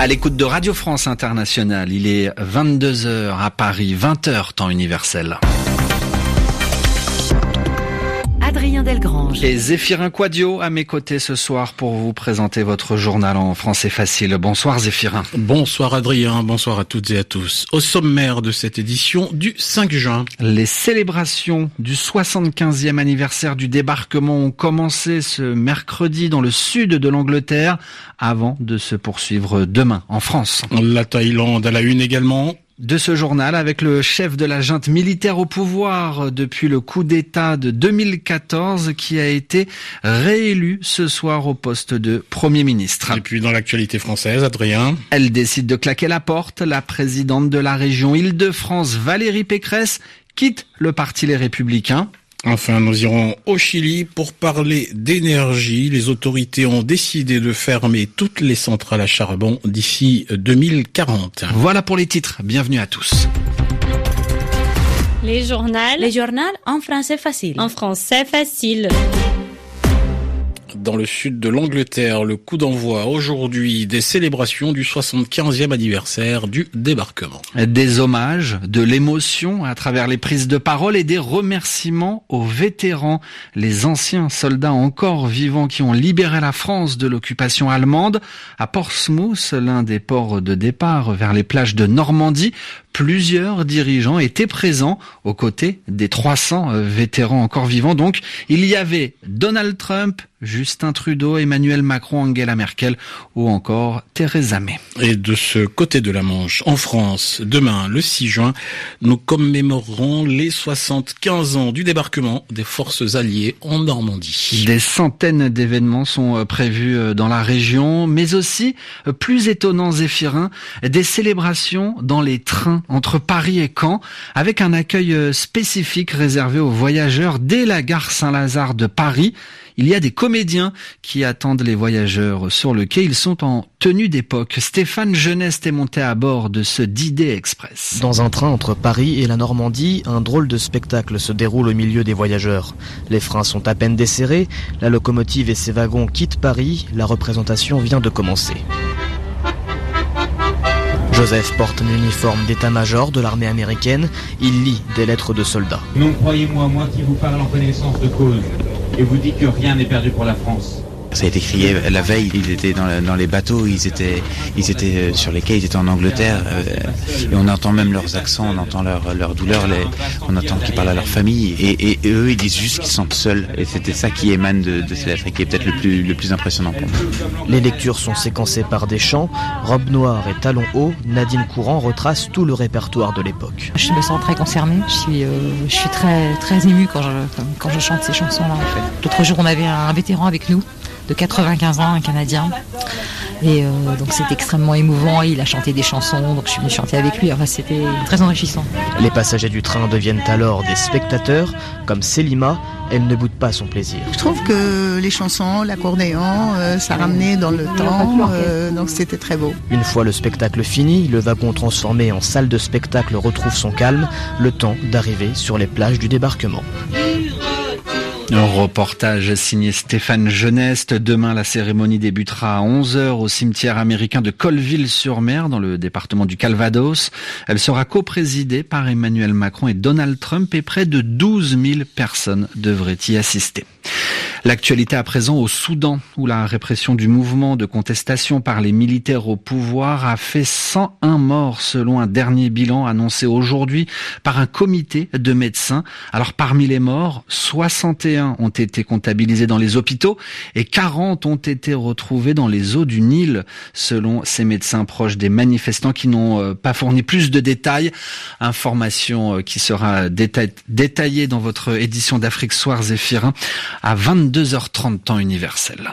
À l'écoute de Radio France Internationale, il est 22h à Paris, 20h temps universel. Adrien Delgrange. Et Zéphirin Quadio à mes côtés ce soir pour vous présenter votre journal en français facile. Bonsoir Zéphirin. Bonsoir Adrien, bonsoir à toutes et à tous. Au sommaire de cette édition du 5 juin. Les célébrations du 75e anniversaire du débarquement ont commencé ce mercredi dans le sud de l'Angleterre avant de se poursuivre demain en France. La Thaïlande à la une également de ce journal avec le chef de la junte militaire au pouvoir depuis le coup d'État de 2014 qui a été réélu ce soir au poste de Premier ministre. Et puis dans l'actualité française, Adrien. Elle décide de claquer la porte. La présidente de la région Île-de-France, Valérie Pécresse, quitte le parti Les Républicains. Enfin, nous irons au Chili pour parler d'énergie. Les autorités ont décidé de fermer toutes les centrales à charbon d'ici 2040. Voilà pour les titres. Bienvenue à tous. Les journaux. Les journaux en français facile. En français facile dans le sud de l'Angleterre, le coup d'envoi aujourd'hui des célébrations du 75e anniversaire du débarquement. Des hommages, de l'émotion à travers les prises de parole et des remerciements aux vétérans, les anciens soldats encore vivants qui ont libéré la France de l'occupation allemande. À Portsmouth, l'un des ports de départ vers les plages de Normandie, plusieurs dirigeants étaient présents aux côtés des 300 euh, vétérans encore vivants. Donc, il y avait Donald Trump, Justin Trudeau, Emmanuel Macron, Angela Merkel ou encore Theresa May. Et de ce côté de la Manche, en France, demain, le 6 juin, nous commémorerons les 75 ans du débarquement des forces alliées en Normandie. Des centaines d'événements sont euh, prévus euh, dans la région, mais aussi, plus étonnant Zéphirin, des célébrations dans les trains entre Paris et Caen, avec un accueil euh, spécifique réservé aux voyageurs dès la gare Saint-Lazare de Paris. Il y a des comédiens qui attendent les voyageurs sur le quai. Ils sont en tenue d'époque. Stéphane Jeuneste est monté à bord de ce D-Day Express. Dans un train entre Paris et la Normandie, un drôle de spectacle se déroule au milieu des voyageurs. Les freins sont à peine desserrés, la locomotive et ses wagons quittent Paris, la représentation vient de commencer. Joseph porte un uniforme d'état-major de l'armée américaine. Il lit des lettres de soldats. Non, croyez-moi, moi qui vous parle en connaissance de cause, et vous dit que rien n'est perdu pour la France. Ça a été crié la veille, ils étaient dans, les bateaux, ils étaient, ils étaient euh, sur les quais, ils étaient en Angleterre, euh, et on entend même leurs accents, on entend leur, leur douleur, on entend qu'ils parlent à leur famille, et, eux ils disent juste qu'ils sont seuls, et c'était ça qui émane de, de ces lettres, et qui est peut-être le plus, le plus impressionnant pour nous. Les lectures sont séquencées par des chants, robe noire et talons hauts, Nadine Courant retrace tout le répertoire de l'époque. Je me sens très concernée, je suis, euh, je suis très, très émue quand je, quand je chante ces chansons-là. L'autre jour on avait un vétéran avec nous, de 95 ans, un Canadien. Et euh, donc c'était extrêmement émouvant, il a chanté des chansons, donc je suis venue chanter avec lui, enfin, c'était très enrichissant. Les passagers du train deviennent alors des spectateurs, comme Selima, elle ne boude pas son plaisir. Je trouve que les chansons, l'accordéon, euh, ça ramenait dans le temps, euh, donc c'était très beau. Une fois le spectacle fini, le wagon transformé en salle de spectacle retrouve son calme, le temps d'arriver sur les plages du débarquement. Un reportage signé Stéphane Jeuneste. Demain, la cérémonie débutera à 11h au cimetière américain de Colville-sur-Mer, dans le département du Calvados. Elle sera coprésidée par Emmanuel Macron et Donald Trump et près de 12 000 personnes devraient y assister. L'actualité à présent au Soudan, où la répression du mouvement de contestation par les militaires au pouvoir a fait 101 morts selon un dernier bilan annoncé aujourd'hui par un comité de médecins. Alors parmi les morts, 61 ont été comptabilisés dans les hôpitaux et 40 ont été retrouvés dans les eaux du Nil, selon ces médecins proches des manifestants qui n'ont euh, pas fourni plus de détails. Information euh, qui sera détaillée dans votre édition d'Afrique Soir Zéphirin à 22 22h30 temps universel.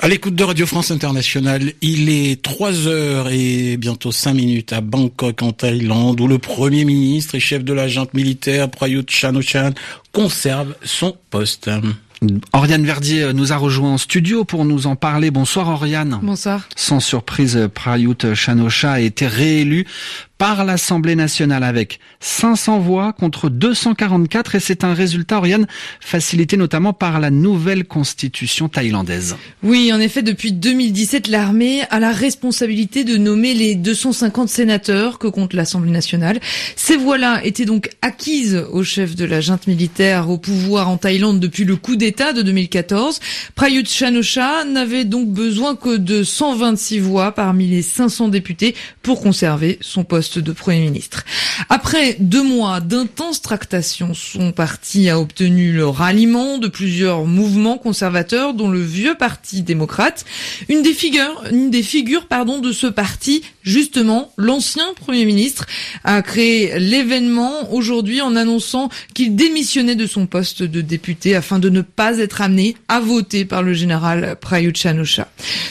À l'écoute de Radio France Internationale, il est 3 heures et bientôt 5 minutes à Bangkok en Thaïlande où le Premier ministre et chef de la junte militaire Prayut Chan-o-chan conserve son poste. Oriane Verdier nous a rejoint en studio pour nous en parler. Bonsoir Oriane. Bonsoir. Sans surprise, Prayut Chanocha a été réélu par l'Assemblée nationale avec 500 voix contre 244 et c'est un résultat, Oriane, facilité notamment par la nouvelle constitution thaïlandaise. Oui, en effet, depuis 2017, l'armée a la responsabilité de nommer les 250 sénateurs que compte l'Assemblée nationale. Ces voix-là étaient donc acquises au chef de la junte militaire au pouvoir en Thaïlande depuis le coup d'État de 2014. Prayut chan n'avait donc besoin que de 126 voix parmi les 500 députés pour conserver son poste de Premier ministre. Après deux mois d'intenses tractations, son parti a obtenu le ralliement de plusieurs mouvements conservateurs, dont le vieux Parti démocrate. Une des figures, une des figures pardon, de ce parti, justement, l'ancien Premier ministre, a créé l'événement aujourd'hui en annonçant qu'il démissionnait de son poste de député afin de ne pas être amené à voter par le général Prayut chan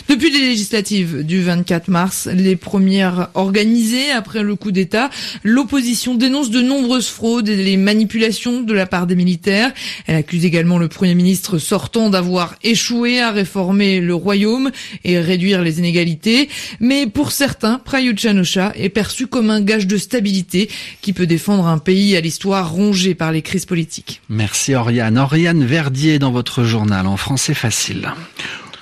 Depuis les législatives du 24 mars, les premières organisées après le coup d'État, l'opposition dénonce de nombreuses fraudes et les manipulations de la part des militaires. Elle accuse également le Premier ministre sortant d'avoir échoué à réformer le royaume et réduire les inégalités. Mais pour certains, Prayut chan est perçu comme un gage de stabilité qui peut défendre un pays à l'histoire rongée par les crises politiques. Merci Oriane. Oriane Verdier dans votre journal en français facile.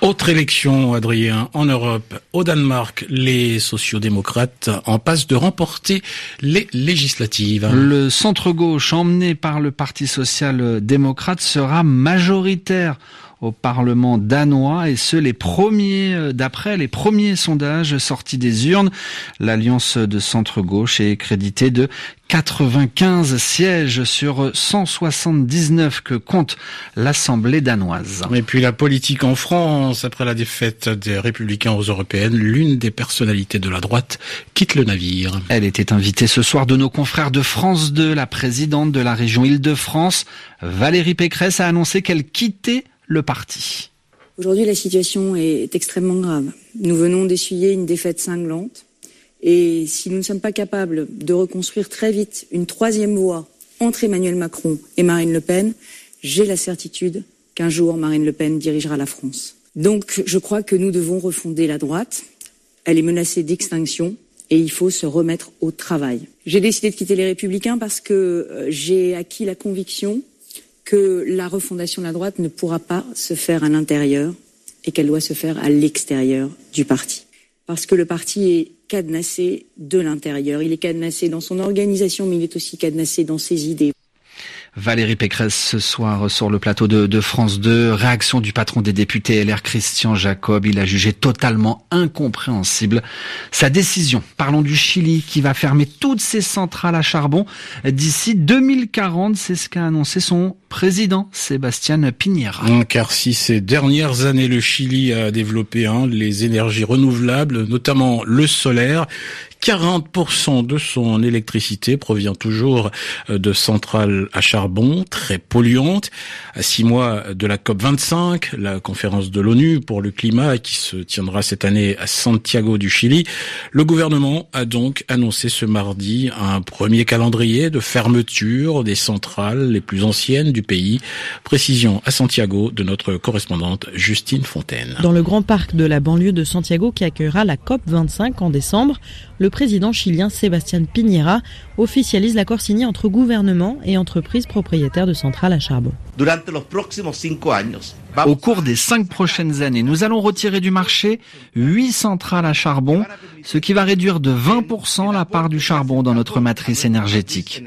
Autre élection, Adrien, en Europe. Au Danemark, les sociodémocrates en passent de remporter les législatives. Le centre-gauche, emmené par le Parti social-démocrate, sera majoritaire au Parlement danois et ce les premiers euh, d'après les premiers sondages sortis des urnes. L'alliance de centre-gauche est créditée de 95 sièges sur 179 que compte l'Assemblée danoise. Et puis la politique en France, après la défaite des Républicains aux Européennes, l'une des personnalités de la droite quitte le navire. Elle était invitée ce soir de nos confrères de France 2. La présidente de la région Île-de-France, Valérie Pécresse, a annoncé qu'elle quittait le parti. Aujourd'hui, la situation est extrêmement grave. Nous venons d'essuyer une défaite cinglante. Et si nous ne sommes pas capables de reconstruire très vite une troisième voie entre Emmanuel Macron et Marine Le Pen, j'ai la certitude qu'un jour Marine Le Pen dirigera la France. Donc je crois que nous devons refonder la droite. Elle est menacée d'extinction et il faut se remettre au travail. J'ai décidé de quitter les Républicains parce que euh, j'ai acquis la conviction que la refondation de la droite ne pourra pas se faire à l'intérieur et qu'elle doit se faire à l'extérieur du parti. Parce que le parti est cadenassé de l'intérieur. Il est cadenassé dans son organisation, mais il est aussi cadenassé dans ses idées. Valérie Pécresse ce soir sur le plateau de, France 2. Réaction du patron des députés LR Christian Jacob. Il a jugé totalement incompréhensible sa décision. Parlons du Chili qui va fermer toutes ses centrales à charbon d'ici 2040. C'est ce qu'a annoncé son président Sébastien Piñera. Car si ces dernières années le Chili a développé hein, les énergies renouvelables, notamment le solaire, 40% de son électricité provient toujours euh, de centrales à charbon très polluantes. À six mois de la COP 25, la conférence de l'ONU pour le climat qui se tiendra cette année à Santiago du Chili, le gouvernement a donc annoncé ce mardi un premier calendrier de fermeture des centrales les plus anciennes du pays. Précision à Santiago de notre correspondante Justine Fontaine. Dans le grand parc de la banlieue de Santiago qui accueillera la COP 25 en décembre, le président chilien Sébastien Piñera officialise l'accord signé entre gouvernement et entreprises propriétaires de centrales à charbon. Au cours des cinq prochaines années, nous allons retirer du marché huit centrales à charbon, ce qui va réduire de 20% la part du charbon dans notre matrice énergétique.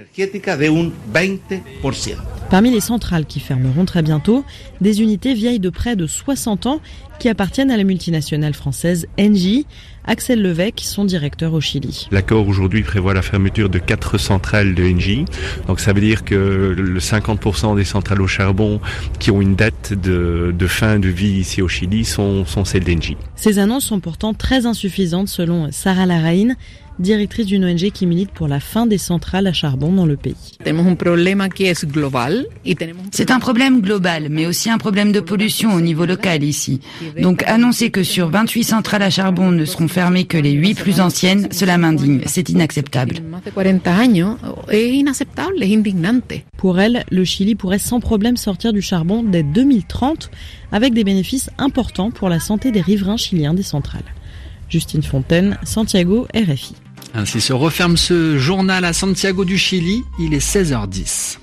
Parmi les centrales qui fermeront très bientôt, des unités vieilles de près de 60 ans qui appartiennent à la multinationale française Engie. Axel Levesque, son directeur au Chili. L'accord aujourd'hui prévoit la fermeture de quatre centrales de Engie. Donc ça veut dire que le 50% des centrales au charbon qui ont une date de, fin de vie ici au Chili sont, sont celles d'Engie. Ces annonces sont pourtant très insuffisantes selon Sarah Larraine, directrice d'une ONG qui milite pour la fin des centrales à charbon dans le pays. C'est un problème global, mais aussi un problème de pollution au niveau local ici. Donc annoncer que sur 28 centrales à charbon ne seront fermées que les 8 plus anciennes, cela m'indigne. C'est inacceptable. Pour elle, le Chili pourrait sans problème sortir du charbon dès 2030 avec des bénéfices importants pour la santé des riverains chiliens des centrales. Justine Fontaine, Santiago, RFI. Ainsi se referme ce journal à Santiago du Chili. Il est 16h10.